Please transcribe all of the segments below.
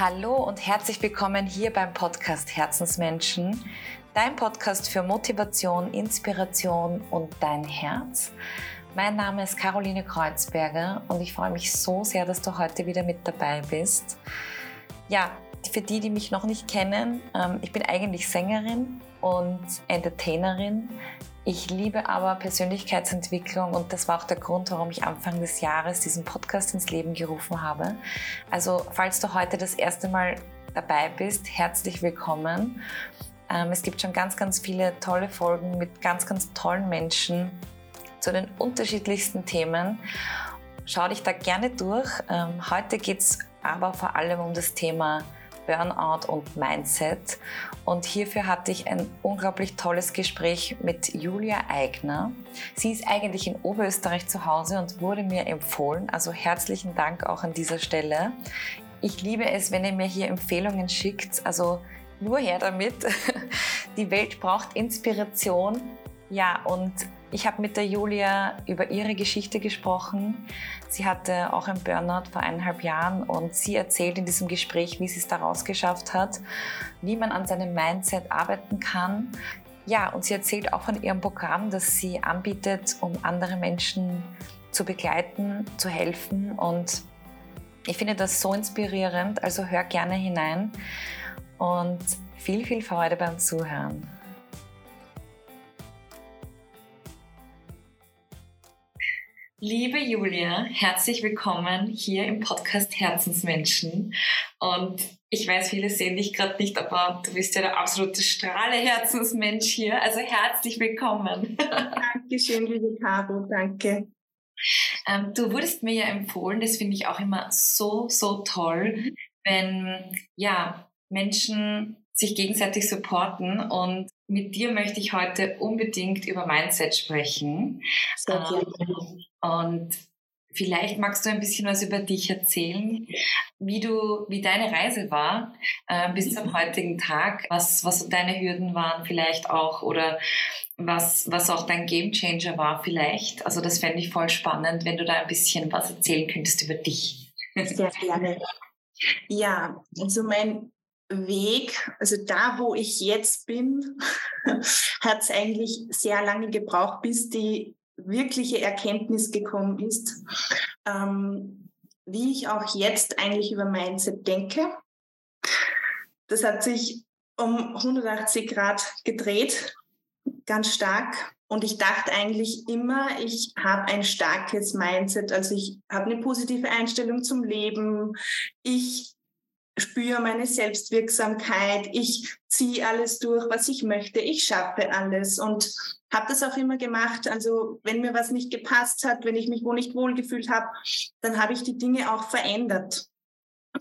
Hallo und herzlich willkommen hier beim Podcast Herzensmenschen, dein Podcast für Motivation, Inspiration und dein Herz. Mein Name ist Caroline Kreuzberger und ich freue mich so sehr, dass du heute wieder mit dabei bist. Ja, für die, die mich noch nicht kennen, ähm, ich bin eigentlich Sängerin und Entertainerin. Ich liebe aber Persönlichkeitsentwicklung und das war auch der Grund, warum ich Anfang des Jahres diesen Podcast ins Leben gerufen habe. Also falls du heute das erste Mal dabei bist, herzlich willkommen. Ähm, es gibt schon ganz, ganz viele tolle Folgen mit ganz, ganz tollen Menschen zu den unterschiedlichsten Themen. Schau dich da gerne durch. Ähm, heute geht es aber vor allem um das Thema Burnout und Mindset. Und hierfür hatte ich ein unglaublich tolles Gespräch mit Julia Eigner. Sie ist eigentlich in Oberösterreich zu Hause und wurde mir empfohlen. Also herzlichen Dank auch an dieser Stelle. Ich liebe es, wenn ihr mir hier Empfehlungen schickt. Also nur her damit. Die Welt braucht Inspiration. Ja, und ich habe mit der Julia über ihre Geschichte gesprochen. Sie hatte auch ein Burnout vor eineinhalb Jahren und sie erzählt in diesem Gespräch, wie sie es daraus geschafft hat, wie man an seinem Mindset arbeiten kann. Ja, und sie erzählt auch von ihrem Programm, das sie anbietet, um andere Menschen zu begleiten, zu helfen. Und ich finde das so inspirierend, also hör gerne hinein und viel, viel Freude beim Zuhören. Liebe Julia, herzlich willkommen hier im Podcast Herzensmenschen. Und ich weiß, viele sehen dich gerade nicht, aber du bist ja der absolute Strahle Herzensmensch hier. Also herzlich willkommen. Dankeschön, liebe Caro, danke. Ähm, du wurdest mir ja empfohlen, das finde ich auch immer so, so toll, wenn ja Menschen sich gegenseitig supporten und mit dir möchte ich heute unbedingt über Mindset sprechen. Sehr. Ähm, und vielleicht magst du ein bisschen was über dich erzählen, wie du, wie deine Reise war äh, bis zum heutigen Tag, was, was deine Hürden waren vielleicht auch oder was, was auch dein Gamechanger war vielleicht. Also das fände ich voll spannend, wenn du da ein bisschen was erzählen könntest über dich. Sehr gerne. Ja, also mein Weg, also da, wo ich jetzt bin, hat es eigentlich sehr lange gebraucht, bis die wirkliche Erkenntnis gekommen ist, ähm, wie ich auch jetzt eigentlich über Mindset denke. Das hat sich um 180 Grad gedreht, ganz stark. Und ich dachte eigentlich immer, ich habe ein starkes Mindset, also ich habe eine positive Einstellung zum Leben. Ich spüre meine Selbstwirksamkeit, ich ziehe alles durch, was ich möchte, ich schaffe alles und habe das auch immer gemacht. Also wenn mir was nicht gepasst hat, wenn ich mich wo nicht wohlgefühlt habe, dann habe ich die Dinge auch verändert.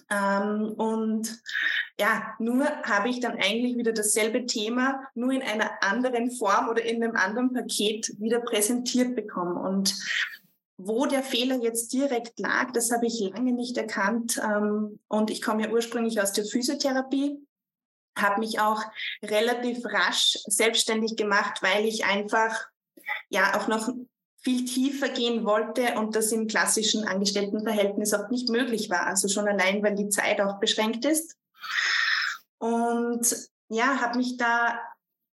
Ähm, und ja, nur habe ich dann eigentlich wieder dasselbe Thema, nur in einer anderen Form oder in einem anderen Paket wieder präsentiert bekommen. Und wo der Fehler jetzt direkt lag, das habe ich lange nicht erkannt. Ähm, und ich komme ja ursprünglich aus der Physiotherapie, habe mich auch relativ rasch selbstständig gemacht, weil ich einfach ja auch noch viel tiefer gehen wollte und das im klassischen Angestelltenverhältnis auch nicht möglich war. Also schon allein, weil die Zeit auch beschränkt ist. Und ja, habe mich da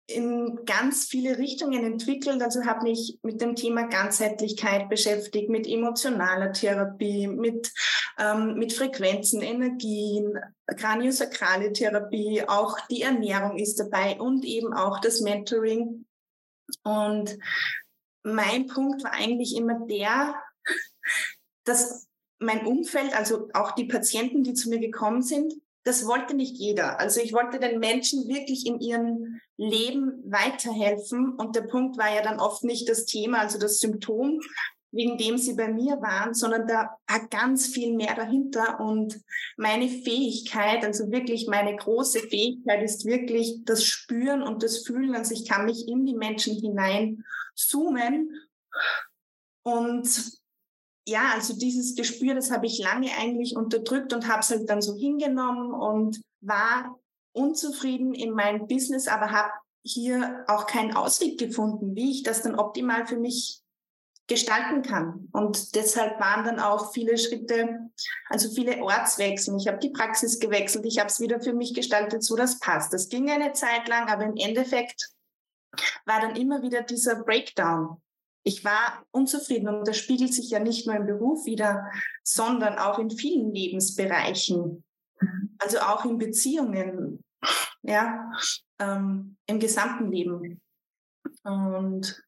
in ganz viele Richtungen entwickelt. Also habe mich mit dem Thema Ganzheitlichkeit beschäftigt, mit emotionaler Therapie, mit, ähm, mit Frequenzen, Energien, kraniosakrale Therapie, auch die Ernährung ist dabei und eben auch das Mentoring. Und mein Punkt war eigentlich immer der, dass mein Umfeld, also auch die Patienten, die zu mir gekommen sind, das wollte nicht jeder. Also ich wollte den Menschen wirklich in ihrem Leben weiterhelfen. Und der Punkt war ja dann oft nicht das Thema, also das Symptom, wegen dem sie bei mir waren, sondern da war ganz viel mehr dahinter. Und meine Fähigkeit, also wirklich meine große Fähigkeit ist wirklich das Spüren und das Fühlen. Also ich kann mich in die Menschen hinein zoomen und ja, also dieses Gespür, das habe ich lange eigentlich unterdrückt und habe es halt dann so hingenommen und war unzufrieden in meinem Business, aber habe hier auch keinen Ausweg gefunden, wie ich das dann optimal für mich gestalten kann. Und deshalb waren dann auch viele Schritte, also viele Ortswechsel. Ich habe die Praxis gewechselt, ich habe es wieder für mich gestaltet, so das passt. Das ging eine Zeit lang, aber im Endeffekt war dann immer wieder dieser Breakdown. Ich war unzufrieden und das spiegelt sich ja nicht nur im Beruf wieder, sondern auch in vielen Lebensbereichen. Also auch in Beziehungen, ja, ähm, im gesamten Leben. Und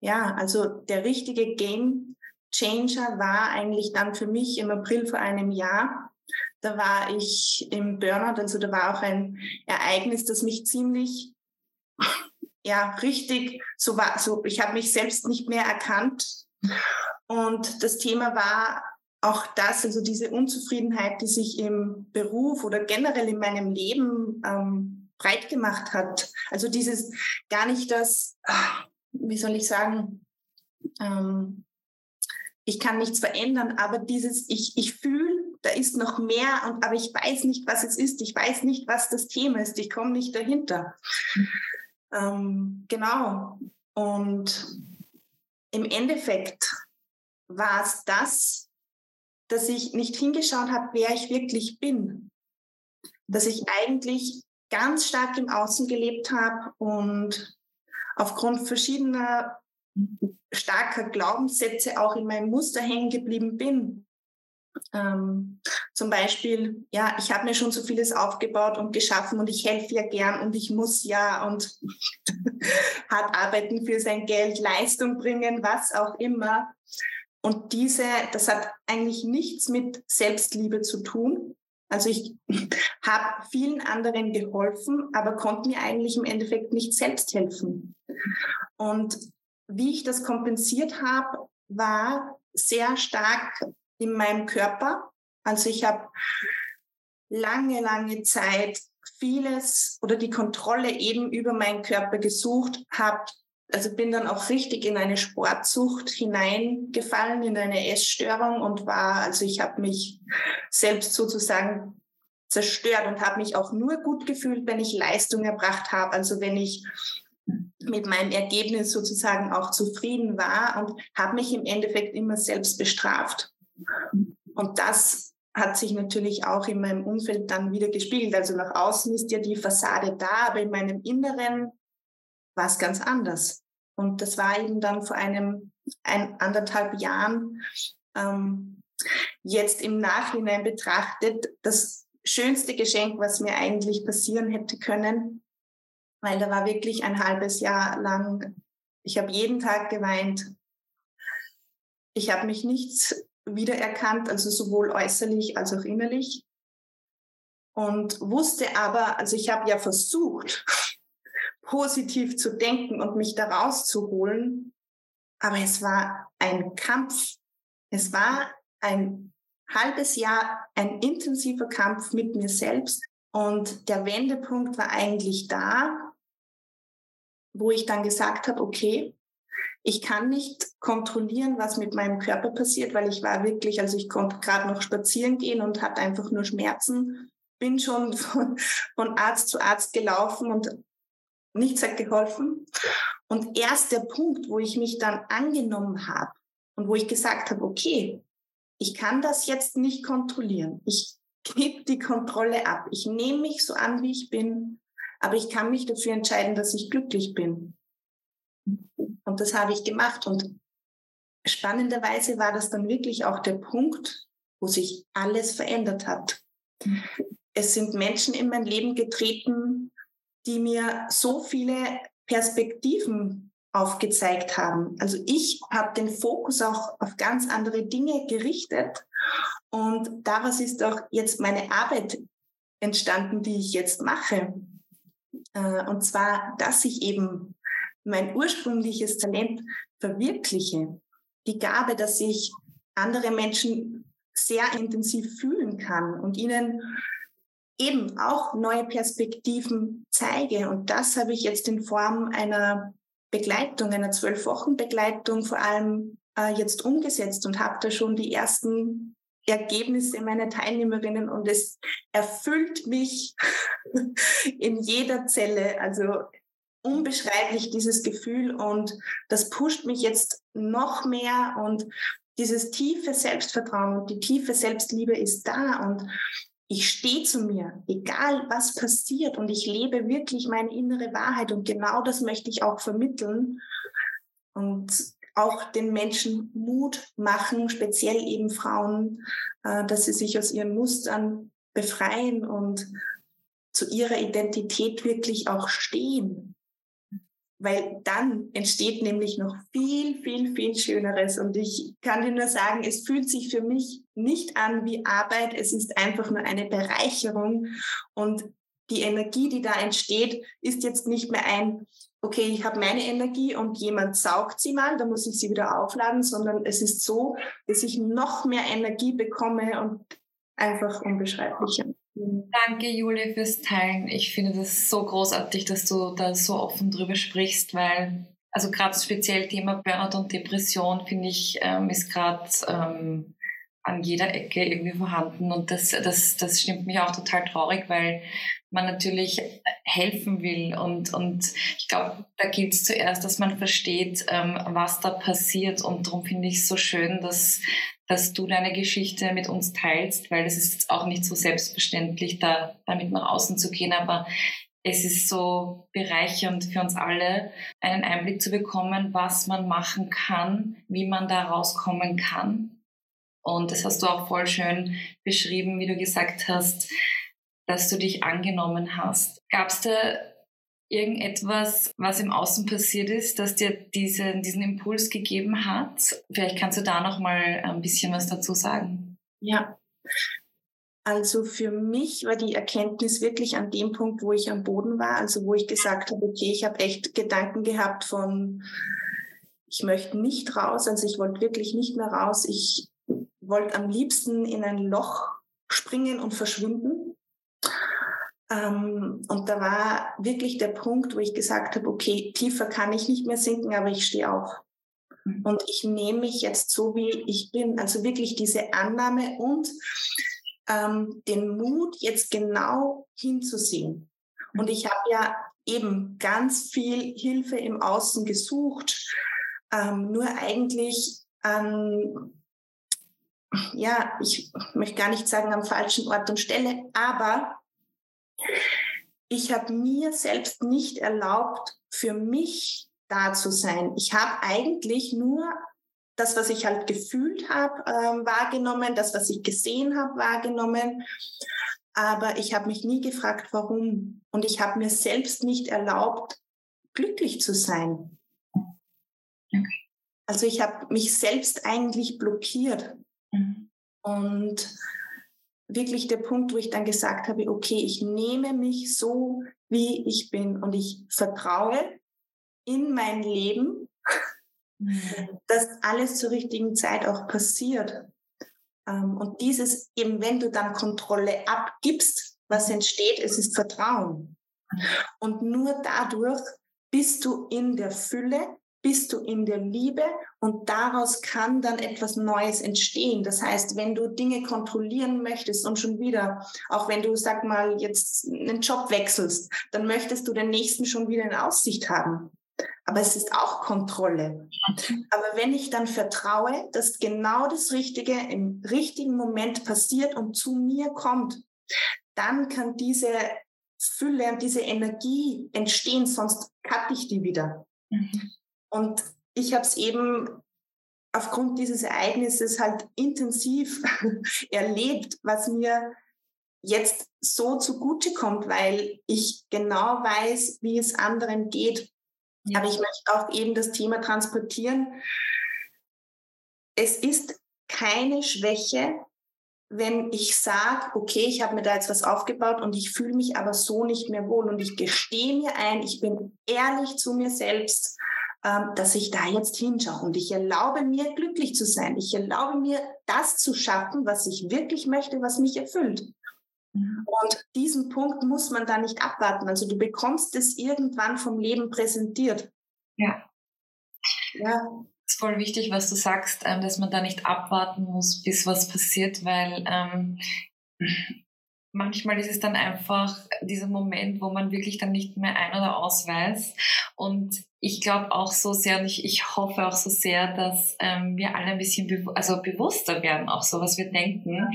ja, also der richtige Game Changer war eigentlich dann für mich im April vor einem Jahr. Da war ich im Burnout, also da war auch ein Ereignis, das mich ziemlich, ja, richtig, so war, so, ich habe mich selbst nicht mehr erkannt. Und das Thema war auch das, also diese Unzufriedenheit, die sich im Beruf oder generell in meinem Leben ähm, breit gemacht hat. Also dieses gar nicht das, wie soll ich sagen, ähm, ich kann nichts verändern, aber dieses, ich, ich fühle, da ist noch mehr, und, aber ich weiß nicht, was es ist. Ich weiß nicht, was das Thema ist. Ich komme nicht dahinter. Ähm, genau. Und im Endeffekt war es das, dass ich nicht hingeschaut habe, wer ich wirklich bin. Dass ich eigentlich ganz stark im Außen gelebt habe und aufgrund verschiedener starker Glaubenssätze auch in meinem Muster hängen geblieben bin. Ähm, zum Beispiel, ja, ich habe mir schon so vieles aufgebaut und geschaffen und ich helfe ja gern und ich muss ja und hart arbeiten für sein Geld, Leistung bringen, was auch immer. Und diese, das hat eigentlich nichts mit Selbstliebe zu tun, also ich habe vielen anderen geholfen, aber konnte mir eigentlich im Endeffekt nicht selbst helfen. Und wie ich das kompensiert habe, war sehr stark in meinem Körper. Also ich habe lange, lange Zeit vieles oder die Kontrolle eben über meinen Körper gesucht, habe also bin dann auch richtig in eine Sportsucht hineingefallen, in eine Essstörung und war, also ich habe mich selbst sozusagen zerstört und habe mich auch nur gut gefühlt, wenn ich Leistung erbracht habe, also wenn ich mit meinem Ergebnis sozusagen auch zufrieden war und habe mich im Endeffekt immer selbst bestraft. Und das hat sich natürlich auch in meinem Umfeld dann wieder gespiegelt. Also nach außen ist ja die Fassade da, aber in meinem Inneren war es ganz anders. Und das war eben dann vor einem ein, anderthalb Jahren ähm, jetzt im Nachhinein betrachtet das schönste Geschenk, was mir eigentlich passieren hätte können, weil da war wirklich ein halbes Jahr lang, ich habe jeden Tag geweint. Ich habe mich nicht wiedererkannt, also sowohl äußerlich als auch innerlich. Und wusste aber, also ich habe ja versucht, positiv zu denken und mich da rauszuholen. Aber es war ein Kampf. Es war ein halbes Jahr ein intensiver Kampf mit mir selbst. Und der Wendepunkt war eigentlich da, wo ich dann gesagt habe, okay, ich kann nicht kontrollieren, was mit meinem Körper passiert, weil ich war wirklich, also ich konnte gerade noch spazieren gehen und hatte einfach nur Schmerzen, bin schon von, von Arzt zu Arzt gelaufen und nichts hat geholfen. Und erst der Punkt, wo ich mich dann angenommen habe und wo ich gesagt habe, okay, ich kann das jetzt nicht kontrollieren. Ich gebe die Kontrolle ab. Ich nehme mich so an, wie ich bin, aber ich kann mich dafür entscheiden, dass ich glücklich bin. Und das habe ich gemacht. Und spannenderweise war das dann wirklich auch der Punkt, wo sich alles verändert hat. Es sind Menschen in mein Leben getreten, die mir so viele Perspektiven aufgezeigt haben. Also ich habe den Fokus auch auf ganz andere Dinge gerichtet und daraus ist auch jetzt meine Arbeit entstanden, die ich jetzt mache. Äh, und zwar, dass ich eben mein ursprüngliches Talent verwirkliche. Die Gabe, dass ich andere Menschen sehr intensiv fühlen kann und ihnen eben auch neue Perspektiven zeige. Und das habe ich jetzt in Form einer Begleitung, einer zwölf Wochen Begleitung vor allem äh, jetzt umgesetzt und habe da schon die ersten Ergebnisse meiner Teilnehmerinnen und es erfüllt mich in jeder Zelle. Also unbeschreiblich, dieses Gefühl. Und das pusht mich jetzt noch mehr. Und dieses tiefe Selbstvertrauen und die tiefe Selbstliebe ist da. Und ich stehe zu mir, egal was passiert. Und ich lebe wirklich meine innere Wahrheit. Und genau das möchte ich auch vermitteln. Und auch den Menschen Mut machen, speziell eben Frauen, äh, dass sie sich aus ihren Mustern befreien und zu ihrer Identität wirklich auch stehen. Weil dann entsteht nämlich noch viel, viel, viel Schöneres. Und ich kann dir nur sagen, es fühlt sich für mich nicht an wie Arbeit. Es ist einfach nur eine Bereicherung. Und die Energie, die da entsteht, ist jetzt nicht mehr ein, okay, ich habe meine Energie und jemand saugt sie mal, da muss ich sie wieder aufladen, sondern es ist so, dass ich noch mehr Energie bekomme und einfach unbeschreiblicher. Danke, Julia, fürs Teilen. Ich finde das so großartig, dass du da so offen drüber sprichst, weil, also gerade speziell Thema Burnout und Depression, finde ich, ähm, ist gerade ähm, an jeder Ecke irgendwie vorhanden. Und das, das, das stimmt mich auch total traurig, weil man natürlich helfen will. Und, und ich glaube, da gilt es zuerst, dass man versteht, ähm, was da passiert. Und darum finde ich es so schön, dass, dass du deine Geschichte mit uns teilst, weil es ist auch nicht so selbstverständlich, da damit nach außen zu gehen. Aber es ist so bereichernd für uns alle, einen Einblick zu bekommen, was man machen kann, wie man da rauskommen kann. Und das hast du auch voll schön beschrieben, wie du gesagt hast, dass du dich angenommen hast. Gab es da irgendetwas, was im Außen passiert ist, das dir diesen, diesen Impuls gegeben hat? Vielleicht kannst du da noch mal ein bisschen was dazu sagen. Ja. Also für mich war die Erkenntnis wirklich an dem Punkt, wo ich am Boden war, also wo ich gesagt habe, okay, ich habe echt Gedanken gehabt von, ich möchte nicht raus, also ich wollte wirklich nicht mehr raus. Ich wollte am liebsten in ein Loch springen und verschwinden. Ähm, und da war wirklich der Punkt, wo ich gesagt habe, okay, tiefer kann ich nicht mehr sinken, aber ich stehe auf. Mhm. Und ich nehme mich jetzt so, wie ich bin. Also wirklich diese Annahme und ähm, den Mut, jetzt genau hinzusehen. Und ich habe ja eben ganz viel Hilfe im Außen gesucht, ähm, nur eigentlich an, ja, ich möchte gar nicht sagen am falschen Ort und Stelle, aber ich habe mir selbst nicht erlaubt, für mich da zu sein. Ich habe eigentlich nur das, was ich halt gefühlt habe, äh, wahrgenommen, das, was ich gesehen habe, wahrgenommen. Aber ich habe mich nie gefragt, warum. Und ich habe mir selbst nicht erlaubt, glücklich zu sein. Okay. Also ich habe mich selbst eigentlich blockiert. Mhm. Und wirklich der Punkt, wo ich dann gesagt habe, okay, ich nehme mich so, wie ich bin und ich vertraue in mein Leben, mhm. dass alles zur richtigen Zeit auch passiert. Ähm, und dieses eben, wenn du dann Kontrolle abgibst, was entsteht, es ist Vertrauen. Und nur dadurch bist du in der Fülle, bist du in der Liebe und daraus kann dann etwas Neues entstehen. Das heißt, wenn du Dinge kontrollieren möchtest und schon wieder, auch wenn du, sag mal, jetzt einen Job wechselst, dann möchtest du den nächsten schon wieder in Aussicht haben. Aber es ist auch Kontrolle. Aber wenn ich dann vertraue, dass genau das Richtige im richtigen Moment passiert und zu mir kommt, dann kann diese Fülle und diese Energie entstehen, sonst cutte ich die wieder. Mhm. Und ich habe es eben aufgrund dieses Ereignisses halt intensiv erlebt, was mir jetzt so zugute kommt, weil ich genau weiß, wie es anderen geht. Ja. Aber ich möchte auch eben das Thema transportieren. Es ist keine Schwäche, wenn ich sage, okay, ich habe mir da jetzt was aufgebaut und ich fühle mich aber so nicht mehr wohl und ich gestehe mir ein, ich bin ehrlich zu mir selbst dass ich da jetzt hinschaue. Und ich erlaube mir, glücklich zu sein. Ich erlaube mir, das zu schaffen, was ich wirklich möchte, was mich erfüllt. Mhm. Und diesen Punkt muss man da nicht abwarten. Also du bekommst es irgendwann vom Leben präsentiert. Ja. Ja. Es ist voll wichtig, was du sagst, ähm, dass man da nicht abwarten muss, bis was passiert, weil ähm, manchmal ist es dann einfach dieser Moment, wo man wirklich dann nicht mehr ein- oder aus weiß. Und ich glaube auch so sehr und ich, ich hoffe auch so sehr, dass ähm, wir alle ein bisschen bew also bewusster werden, auch so, was wir denken.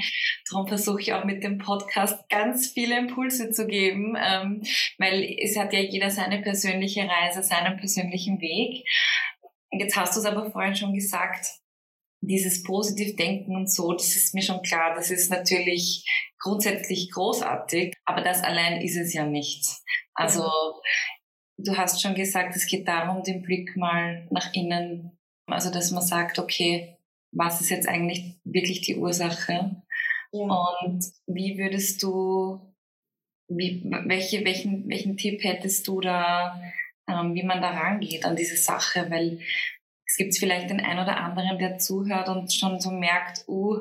Darum versuche ich auch mit dem Podcast ganz viele Impulse zu geben, ähm, weil es hat ja jeder seine persönliche Reise, seinen persönlichen Weg. Jetzt hast du es aber vorhin schon gesagt, dieses Positivdenken und so, das ist mir schon klar, das ist natürlich grundsätzlich großartig, aber das allein ist es ja nicht. Also du hast schon gesagt, es geht darum, den Blick mal nach innen, also dass man sagt, okay, was ist jetzt eigentlich wirklich die Ursache? Ja. Und wie würdest du, wie, welche, welchen, welchen Tipp hättest du da, ähm, wie man da rangeht an diese Sache? Weil es gibt vielleicht den einen oder anderen, der zuhört und schon so merkt, uh,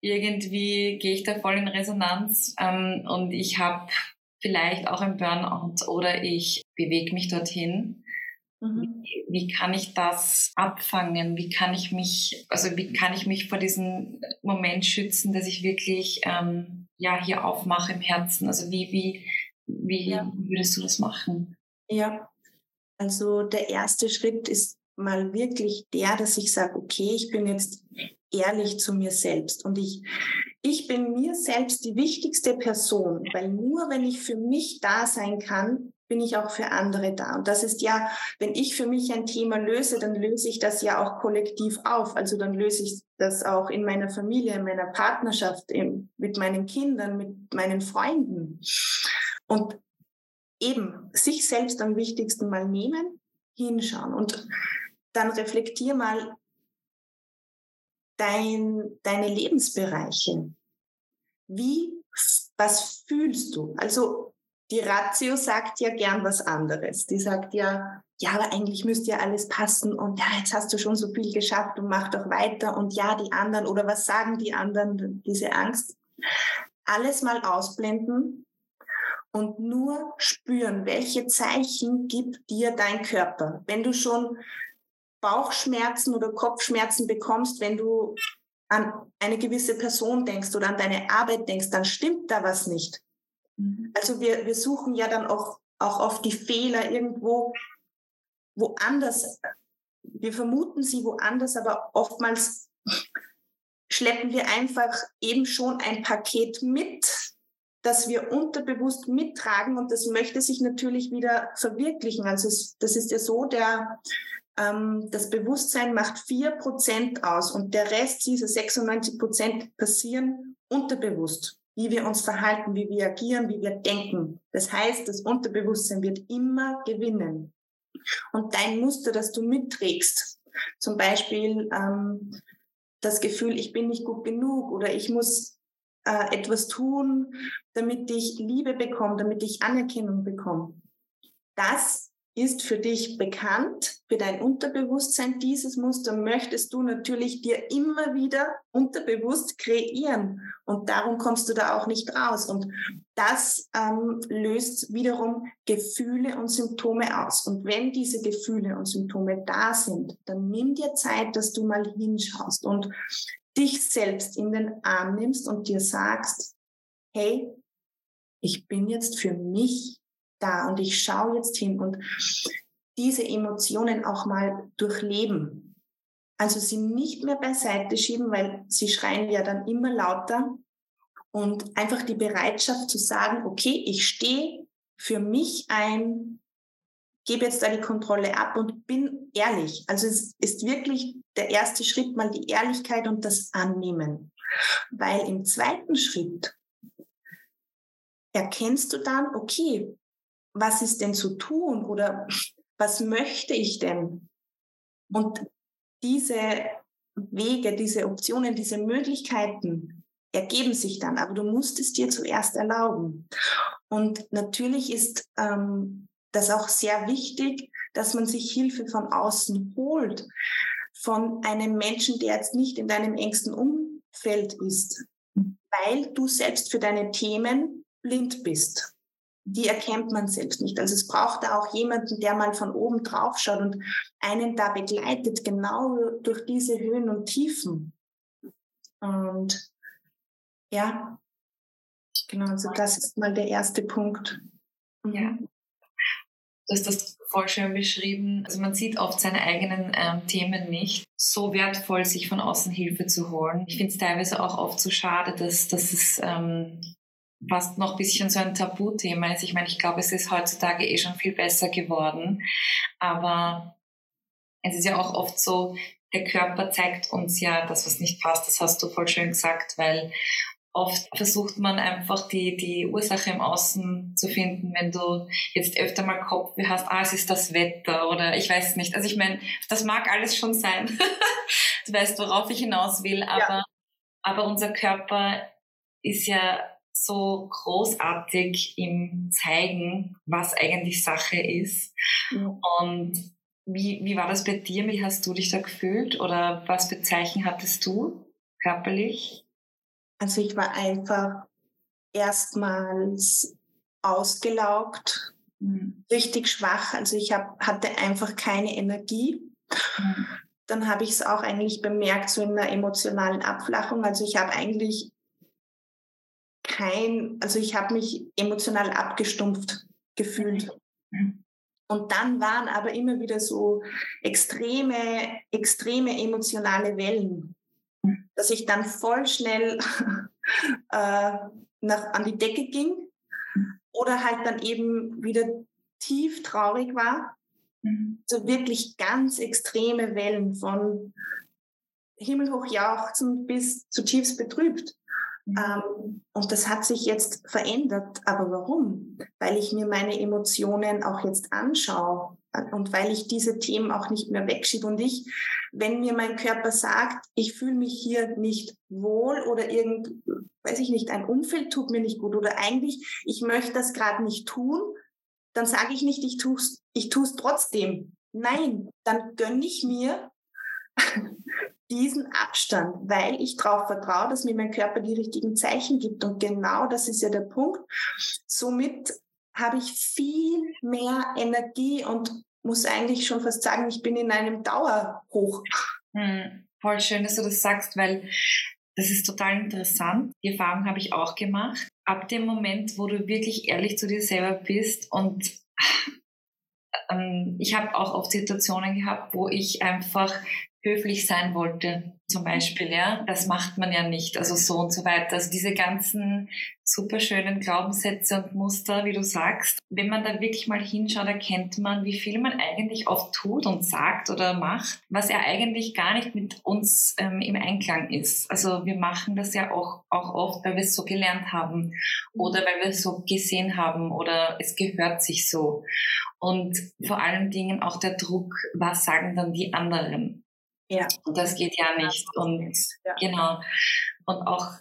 irgendwie gehe ich da voll in Resonanz ähm, und ich habe vielleicht auch ein Burnout oder ich bewege mich dorthin. Mhm. Wie, wie, kann ich das abfangen? Wie kann ich mich, also wie kann ich mich vor diesem Moment schützen, dass ich wirklich ähm, ja hier aufmache im Herzen? Also wie wie wie ja. würdest du das machen? Ja, also der erste Schritt ist mal wirklich der, dass ich sage, okay, ich bin jetzt ehrlich zu mir selbst und ich, ich bin mir selbst die wichtigste Person, weil nur wenn ich für mich da sein kann, bin ich auch für andere da. Und das ist ja, wenn ich für mich ein Thema löse, dann löse ich das ja auch kollektiv auf. Also dann löse ich das auch in meiner Familie, in meiner Partnerschaft, mit meinen Kindern, mit meinen Freunden. Und eben sich selbst am wichtigsten mal nehmen, hinschauen. Und dann reflektier mal dein, deine Lebensbereiche. Wie, was fühlst du? Also die Ratio sagt ja gern was anderes. Die sagt ja, ja, aber eigentlich müsste ja alles passen und ja, jetzt hast du schon so viel geschafft und mach doch weiter und ja, die anderen oder was sagen die anderen, diese Angst. Alles mal ausblenden und nur spüren, welche Zeichen gibt dir dein Körper. Wenn du schon Bauchschmerzen oder Kopfschmerzen bekommst, wenn du an eine gewisse Person denkst oder an deine Arbeit denkst, dann stimmt da was nicht. Mhm. Also wir, wir suchen ja dann auch, auch oft die Fehler irgendwo woanders. Wir vermuten sie woanders, aber oftmals schleppen wir einfach eben schon ein Paket mit, das wir unterbewusst mittragen und das möchte sich natürlich wieder verwirklichen. Also das ist ja so, der, das Bewusstsein macht vier Prozent aus und der Rest, diese 96 Prozent, passieren unterbewusst. Wie wir uns verhalten, wie wir agieren, wie wir denken. Das heißt, das Unterbewusstsein wird immer gewinnen. Und dein Muster, das du mitträgst, zum Beispiel ähm, das Gefühl, ich bin nicht gut genug oder ich muss äh, etwas tun, damit ich Liebe bekomme, damit ich Anerkennung bekomme. Das ist für dich bekannt, für dein Unterbewusstsein. Dieses Muster möchtest du natürlich dir immer wieder unterbewusst kreieren. Und darum kommst du da auch nicht raus. Und das ähm, löst wiederum Gefühle und Symptome aus. Und wenn diese Gefühle und Symptome da sind, dann nimm dir Zeit, dass du mal hinschaust und dich selbst in den Arm nimmst und dir sagst, hey, ich bin jetzt für mich da und ich schaue jetzt hin und diese Emotionen auch mal durchleben. Also sie nicht mehr beiseite schieben, weil sie schreien ja dann immer lauter und einfach die Bereitschaft zu sagen, okay, ich stehe für mich ein, gebe jetzt da die Kontrolle ab und bin ehrlich. Also es ist wirklich der erste Schritt mal die Ehrlichkeit und das Annehmen. Weil im zweiten Schritt erkennst du dann, okay, was ist denn zu tun oder was möchte ich denn? Und diese Wege, diese Optionen, diese Möglichkeiten ergeben sich dann, aber du musst es dir zuerst erlauben. Und natürlich ist ähm, das auch sehr wichtig, dass man sich Hilfe von außen holt, von einem Menschen, der jetzt nicht in deinem engsten Umfeld ist, weil du selbst für deine Themen blind bist die erkennt man selbst nicht. Also es braucht da auch jemanden, der mal von oben drauf schaut und einen da begleitet, genau durch diese Höhen und Tiefen. Und ja. Genau, also das ist mal der erste Punkt. Mhm. Ja. Du hast das voll schön beschrieben. Also man sieht oft seine eigenen ähm, Themen nicht. So wertvoll, sich von außen Hilfe zu holen. Ich finde es teilweise auch oft so schade, dass, dass es ähm, fast noch ein bisschen so ein Tabuthema ist. Ich meine, ich glaube, es ist heutzutage eh schon viel besser geworden. Aber es ist ja auch oft so, der Körper zeigt uns ja das, was nicht passt. Das hast du voll schön gesagt, weil oft versucht man einfach die, die Ursache im Außen zu finden, wenn du jetzt öfter mal Kopfweh hast, ah, es ist das Wetter oder ich weiß nicht. Also ich meine, das mag alles schon sein. du weißt, worauf ich hinaus will, aber, ja. aber unser Körper ist ja so großartig im Zeigen, was eigentlich Sache ist. Ja. Und wie, wie war das bei dir? Wie hast du dich da gefühlt? Oder was für Zeichen hattest du körperlich? Also ich war einfach erstmals ausgelaugt, mhm. richtig schwach. Also ich hab, hatte einfach keine Energie. Mhm. Dann habe ich es auch eigentlich bemerkt, so in einer emotionalen Abflachung. Also ich habe eigentlich kein, also ich habe mich emotional abgestumpft gefühlt. Und dann waren aber immer wieder so extreme, extreme emotionale Wellen dass ich dann voll schnell äh, nach, an die Decke ging oder halt dann eben wieder tief traurig war. So wirklich ganz extreme Wellen von himmelhoch jauchzend bis zutiefst betrübt. Mhm. Ähm, und das hat sich jetzt verändert. Aber warum? Weil ich mir meine Emotionen auch jetzt anschaue und weil ich diese Themen auch nicht mehr wegschiebe. Und ich, wenn mir mein Körper sagt, ich fühle mich hier nicht wohl oder irgend, weiß ich nicht, ein Umfeld tut mir nicht gut oder eigentlich, ich möchte das gerade nicht tun, dann sage ich nicht, ich tue es ich trotzdem. Nein, dann gönne ich mir diesen Abstand, weil ich darauf vertraue, dass mir mein Körper die richtigen Zeichen gibt. Und genau das ist ja der Punkt. Somit habe ich viel mehr Energie und muss eigentlich schon fast sagen, ich bin in einem Dauerhoch. Hm, voll schön, dass du das sagst, weil das ist total interessant. Die Erfahrung habe ich auch gemacht. Ab dem Moment, wo du wirklich ehrlich zu dir selber bist und ähm, ich habe auch oft Situationen gehabt, wo ich einfach höflich sein wollte, zum Beispiel, ja. Das macht man ja nicht, also so und so weiter. Also diese ganzen super schönen Glaubenssätze und Muster, wie du sagst. Wenn man da wirklich mal hinschaut, erkennt man, wie viel man eigentlich oft tut und sagt oder macht, was ja eigentlich gar nicht mit uns ähm, im Einklang ist. Also wir machen das ja auch, auch oft, weil wir es so gelernt haben oder weil wir es so gesehen haben oder es gehört sich so. Und vor allen Dingen auch der Druck, was sagen dann die anderen? Ja. Und das geht ja nicht. Und ja. genau. Und auch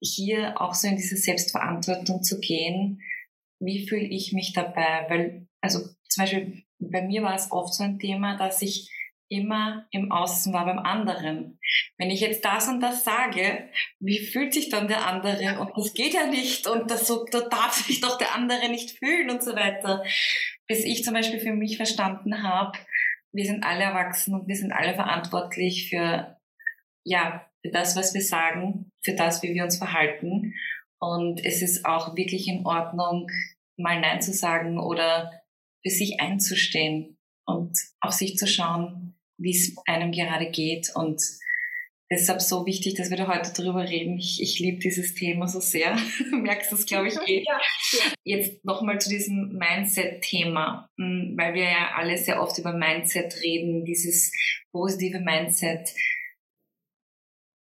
hier auch so in diese Selbstverantwortung zu gehen. Wie fühle ich mich dabei? Weil, also zum Beispiel bei mir war es oft so ein Thema, dass ich immer im Außen war beim anderen. Wenn ich jetzt das und das sage, wie fühlt sich dann der andere? Und das geht ja nicht und das so, da darf sich doch der andere nicht fühlen und so weiter. Bis ich zum Beispiel für mich verstanden habe, wir sind alle erwachsen und wir sind alle verantwortlich für, ja, für das, was wir sagen, für das, wie wir uns verhalten. Und es ist auch wirklich in Ordnung, mal Nein zu sagen oder für sich einzustehen und auf sich zu schauen, wie es einem gerade geht und deshalb so wichtig, dass wir da heute drüber reden. Ich, ich liebe dieses Thema so sehr. Du merkst das, glaube ich, eh. Ja, ja. Jetzt nochmal zu diesem Mindset-Thema, hm, weil wir ja alle sehr oft über Mindset reden, dieses positive Mindset.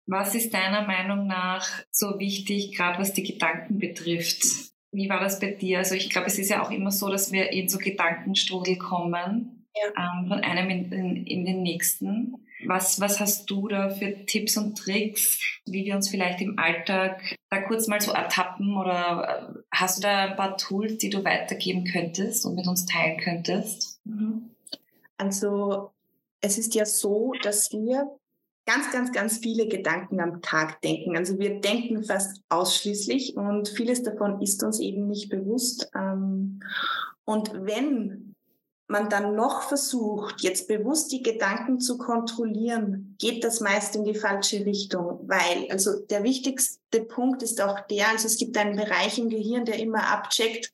Was ist deiner Meinung nach so wichtig, gerade was die Gedanken betrifft? Wie war das bei dir? Also ich glaube, es ist ja auch immer so, dass wir in so Gedankenstrudel kommen, ja. ähm, von einem in, in, in den nächsten. Was, was hast du da für Tipps und Tricks, wie wir uns vielleicht im Alltag da kurz mal so ertappen oder äh, hast du da ein paar Tools, die du weitergeben könntest und mit uns teilen könntest? Mhm. Also es ist ja so, dass wir ganz, ganz, ganz viele Gedanken am Tag denken. Also wir denken fast ausschließlich und vieles davon ist uns eben nicht bewusst. Ähm, und wenn man dann noch versucht, jetzt bewusst die Gedanken zu kontrollieren, geht das meist in die falsche Richtung, weil also der wichtigste Punkt ist auch der, also es gibt einen Bereich im Gehirn, der immer abcheckt,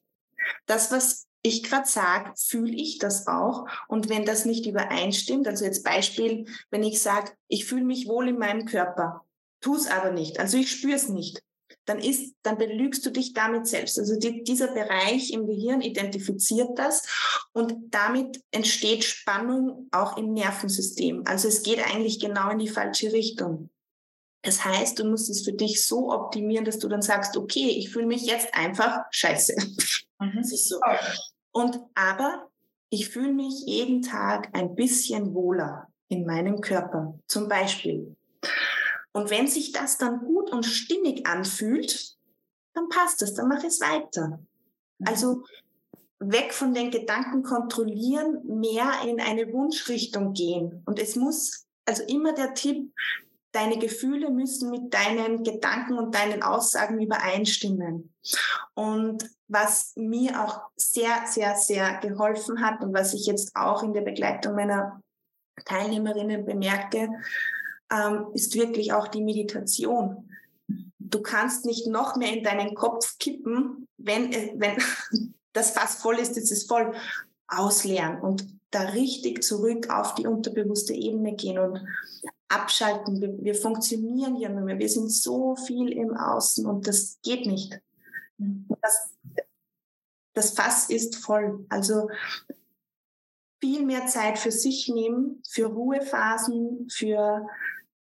das, was ich gerade sage, fühle ich das auch. Und wenn das nicht übereinstimmt, also jetzt Beispiel, wenn ich sage, ich fühle mich wohl in meinem Körper, tu es aber nicht, also ich spüre es nicht, dann ist, dann belügst du dich damit selbst. Also die, dieser Bereich im Gehirn identifiziert das und damit entsteht Spannung auch im Nervensystem. Also es geht eigentlich genau in die falsche Richtung. Das heißt, du musst es für dich so optimieren, dass du dann sagst, okay, ich fühle mich jetzt einfach scheiße. Mhm. Das ist so. Und aber ich fühle mich jeden Tag ein bisschen wohler in meinem Körper. Zum Beispiel, und wenn sich das dann gut und stimmig anfühlt, dann passt es, dann mache ich es weiter. Mhm. Also weg von den Gedanken kontrollieren, mehr in eine Wunschrichtung gehen. Und es muss, also immer der Tipp, deine Gefühle müssen mit deinen Gedanken und deinen Aussagen übereinstimmen. Und was mir auch sehr, sehr, sehr geholfen hat und was ich jetzt auch in der Begleitung meiner Teilnehmerinnen bemerke, ähm, ist wirklich auch die Meditation. Du kannst nicht noch mehr in deinen Kopf kippen, wenn, äh, wenn das Fass voll ist, ist es voll. Ausleeren und da richtig zurück auf die unterbewusste Ebene gehen und abschalten. Wir, wir funktionieren ja nur mehr. Wir sind so viel im Außen und das geht nicht. Das, das Fass ist voll. Also viel mehr Zeit für sich nehmen, für Ruhephasen, für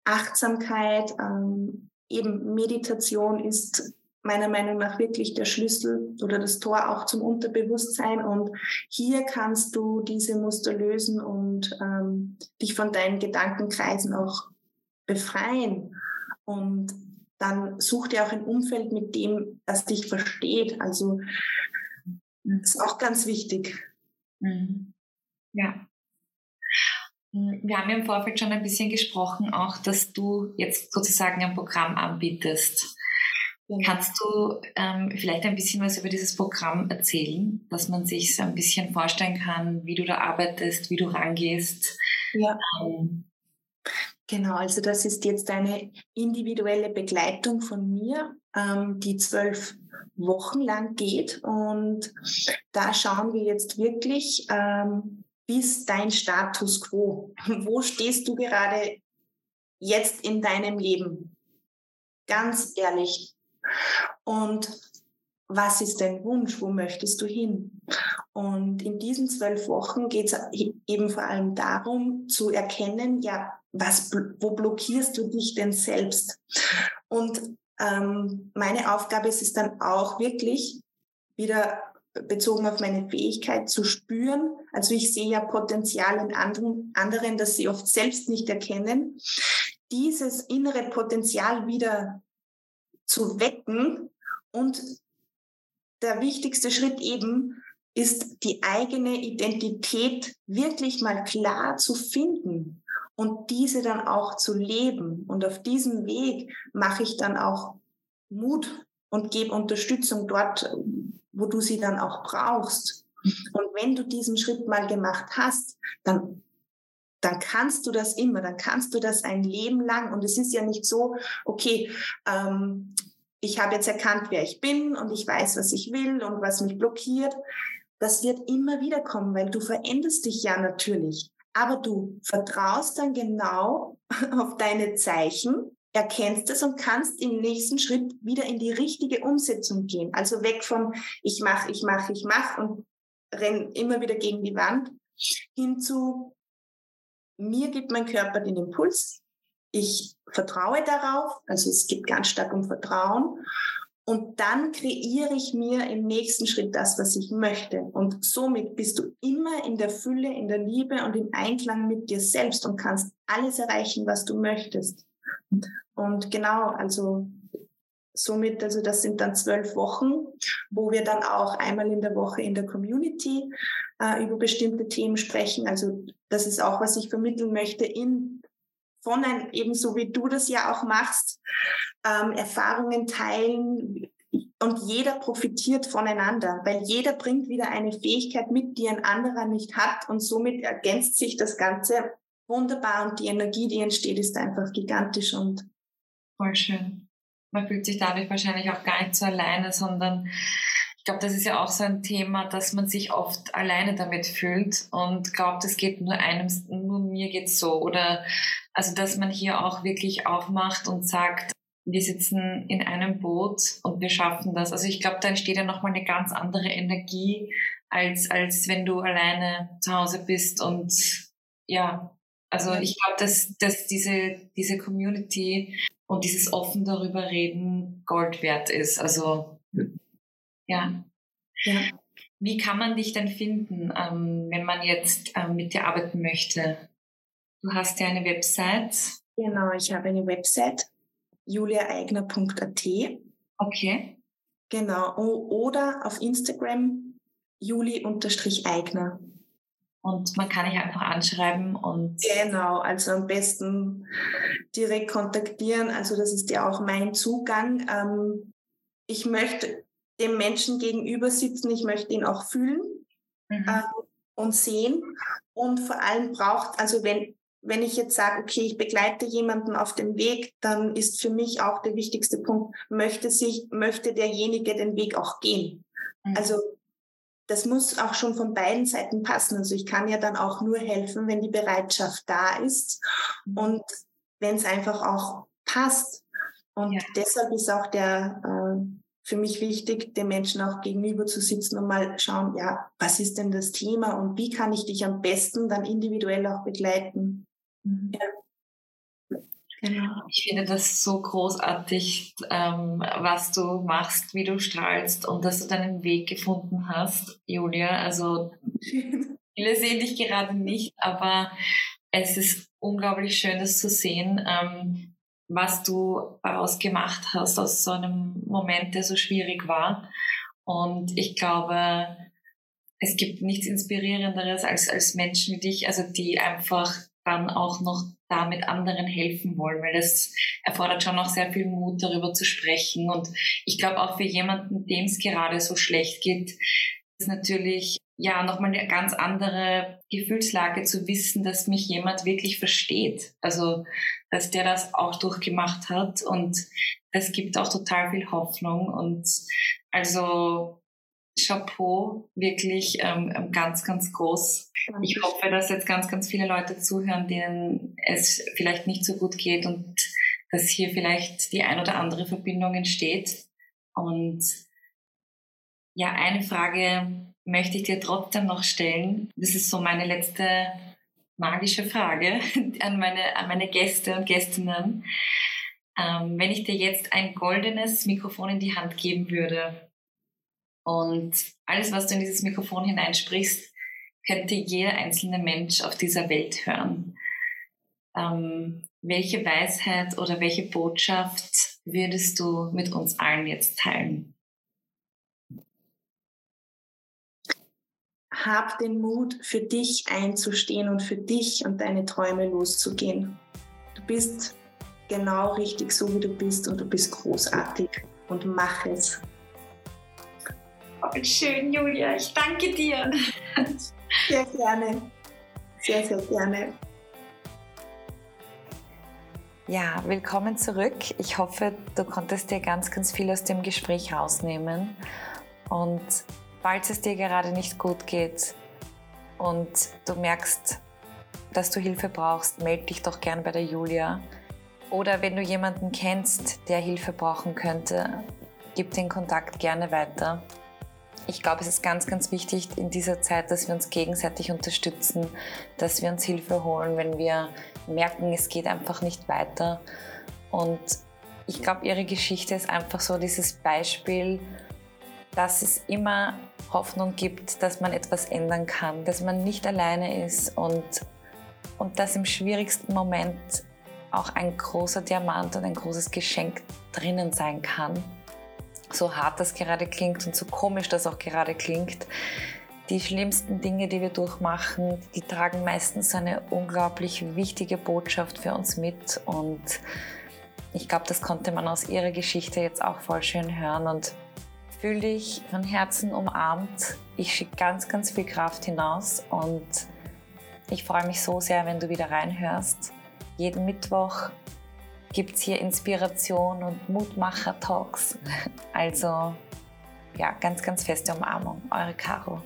Achtsamkeit, ähm, eben Meditation ist meiner Meinung nach wirklich der Schlüssel oder das Tor auch zum Unterbewusstsein. Und hier kannst du diese Muster lösen und ähm, dich von deinen Gedankenkreisen auch befreien. Und dann such dir auch ein Umfeld mit dem, das dich versteht. Also das ist auch ganz wichtig. Mhm. Ja. Wir haben ja im Vorfeld schon ein bisschen gesprochen, auch dass du jetzt sozusagen ein Programm anbietest. Ja. Kannst du ähm, vielleicht ein bisschen was über dieses Programm erzählen, dass man sich ein bisschen vorstellen kann, wie du da arbeitest, wie du rangehst? Ja. Ähm, genau, also das ist jetzt eine individuelle Begleitung von mir, ähm, die zwölf Wochen lang geht. Und da schauen wir jetzt wirklich, ähm, wie ist dein Status quo? Wo stehst du gerade jetzt in deinem Leben? Ganz ehrlich. Und was ist dein Wunsch? Wo möchtest du hin? Und in diesen zwölf Wochen geht es eben vor allem darum, zu erkennen, ja, was, wo blockierst du dich denn selbst? Und ähm, meine Aufgabe ist es dann auch wirklich, wieder bezogen auf meine Fähigkeit zu spüren. Also ich sehe ja Potenzial in anderen, anderen, das sie oft selbst nicht erkennen. Dieses innere Potenzial wieder zu wecken und der wichtigste Schritt eben ist die eigene Identität wirklich mal klar zu finden und diese dann auch zu leben. Und auf diesem Weg mache ich dann auch Mut und gebe Unterstützung dort, wo du sie dann auch brauchst. Und wenn du diesen Schritt mal gemacht hast, dann, dann kannst du das immer, dann kannst du das ein Leben lang. Und es ist ja nicht so, okay, ähm, ich habe jetzt erkannt, wer ich bin und ich weiß, was ich will und was mich blockiert. Das wird immer wieder kommen, weil du veränderst dich ja natürlich. Aber du vertraust dann genau auf deine Zeichen erkennst es und kannst im nächsten Schritt wieder in die richtige Umsetzung gehen. Also weg vom ich mache, ich mache, ich mache und renn immer wieder gegen die Wand hin zu mir gibt mein Körper den Impuls. Ich vertraue darauf, also es geht ganz stark um Vertrauen. Und dann kreiere ich mir im nächsten Schritt das, was ich möchte. Und somit bist du immer in der Fülle, in der Liebe und im Einklang mit dir selbst und kannst alles erreichen, was du möchtest. Und genau, also somit, also das sind dann zwölf Wochen, wo wir dann auch einmal in der Woche in der Community äh, über bestimmte Themen sprechen. Also das ist auch, was ich vermitteln möchte in von ein, ebenso wie du das ja auch machst, ähm, Erfahrungen teilen, und jeder profitiert voneinander, weil jeder bringt wieder eine Fähigkeit mit, die ein anderer nicht hat und somit ergänzt sich das Ganze wunderbar und die Energie, die entsteht, ist einfach gigantisch und voll schön. Man fühlt sich dadurch wahrscheinlich auch gar nicht so alleine, sondern ich glaube, das ist ja auch so ein Thema, dass man sich oft alleine damit fühlt und glaubt, es geht nur einem, nur mir geht's so oder also, dass man hier auch wirklich aufmacht und sagt, wir sitzen in einem Boot und wir schaffen das. Also ich glaube, da entsteht ja nochmal eine ganz andere Energie, als, als wenn du alleine zu Hause bist und ja, also ich glaube, dass, dass diese, diese Community und dieses offen darüber reden Gold wert ist. Also ja. ja. Wie kann man dich denn finden, ähm, wenn man jetzt ähm, mit dir arbeiten möchte? Du hast ja eine Website. Genau, ich habe eine Website, juliaeigner.at. Okay. Genau, oder auf Instagram juli-eigner. Und man kann dich einfach anschreiben und. Genau, also am besten direkt kontaktieren. Also das ist ja auch mein Zugang. Ähm, ich möchte dem Menschen gegenüber sitzen, ich möchte ihn auch fühlen mhm. ähm, und sehen. Und vor allem braucht, also wenn, wenn ich jetzt sage, okay, ich begleite jemanden auf dem Weg, dann ist für mich auch der wichtigste Punkt, möchte sich, möchte derjenige den Weg auch gehen. Mhm. Also das muss auch schon von beiden Seiten passen. Also ich kann ja dann auch nur helfen, wenn die Bereitschaft da ist mhm. und wenn es einfach auch passt. Und ja. deshalb ist auch der äh, für mich wichtig, den Menschen auch gegenüber zu sitzen und mal schauen, ja, was ist denn das Thema und wie kann ich dich am besten dann individuell auch begleiten. Mhm. Ja. Genau. Ich finde das so großartig, ähm, was du machst, wie du strahlst und dass du deinen Weg gefunden hast, Julia. Also viele sehen dich gerade nicht, aber es ist unglaublich schön, das zu sehen, ähm, was du daraus gemacht hast aus so einem Moment, der so schwierig war. Und ich glaube, es gibt nichts Inspirierenderes als, als Menschen wie dich, also die einfach dann auch noch damit anderen helfen wollen, weil das erfordert schon noch sehr viel Mut, darüber zu sprechen. Und ich glaube auch für jemanden, dem es gerade so schlecht geht, ist natürlich ja nochmal eine ganz andere Gefühlslage zu wissen, dass mich jemand wirklich versteht. Also, dass der das auch durchgemacht hat und das gibt auch total viel Hoffnung. Und also Chapeau, wirklich ähm, ähm, ganz, ganz groß. Ich hoffe, dass jetzt ganz, ganz viele Leute zuhören, denen es vielleicht nicht so gut geht und dass hier vielleicht die ein oder andere Verbindung entsteht. Und ja, eine Frage möchte ich dir trotzdem noch stellen. Das ist so meine letzte magische Frage an meine, an meine Gäste und Gästinnen. Ähm, wenn ich dir jetzt ein goldenes Mikrofon in die Hand geben würde, und alles, was du in dieses Mikrofon hineinsprichst, könnte jeder einzelne Mensch auf dieser Welt hören. Ähm, welche Weisheit oder welche Botschaft würdest du mit uns allen jetzt teilen? Hab den Mut, für dich einzustehen und für dich und deine Träume loszugehen. Du bist genau richtig so, wie du bist und du bist großartig und mach es. Voll schön, Julia. Ich danke dir. Sehr gerne. Sehr, sehr gerne. Ja, willkommen zurück. Ich hoffe, du konntest dir ganz, ganz viel aus dem Gespräch rausnehmen. Und falls es dir gerade nicht gut geht und du merkst, dass du Hilfe brauchst, melde dich doch gern bei der Julia. Oder wenn du jemanden kennst, der Hilfe brauchen könnte, gib den Kontakt gerne weiter ich glaube, es ist ganz, ganz wichtig in dieser Zeit, dass wir uns gegenseitig unterstützen, dass wir uns Hilfe holen, wenn wir merken, es geht einfach nicht weiter. Und ich glaube, ihre Geschichte ist einfach so dieses Beispiel, dass es immer Hoffnung gibt, dass man etwas ändern kann, dass man nicht alleine ist und, und dass im schwierigsten Moment auch ein großer Diamant und ein großes Geschenk drinnen sein kann so hart das gerade klingt und so komisch das auch gerade klingt, die schlimmsten Dinge, die wir durchmachen, die tragen meistens eine unglaublich wichtige Botschaft für uns mit. Und ich glaube, das konnte man aus ihrer Geschichte jetzt auch voll schön hören. Und Fühl dich von Herzen umarmt. Ich schicke ganz, ganz viel Kraft hinaus und ich freue mich so sehr, wenn du wieder reinhörst. Jeden Mittwoch gibt es hier Inspiration und Mutmacher-Talks. Also ja, ganz, ganz feste Umarmung. Eure Caro.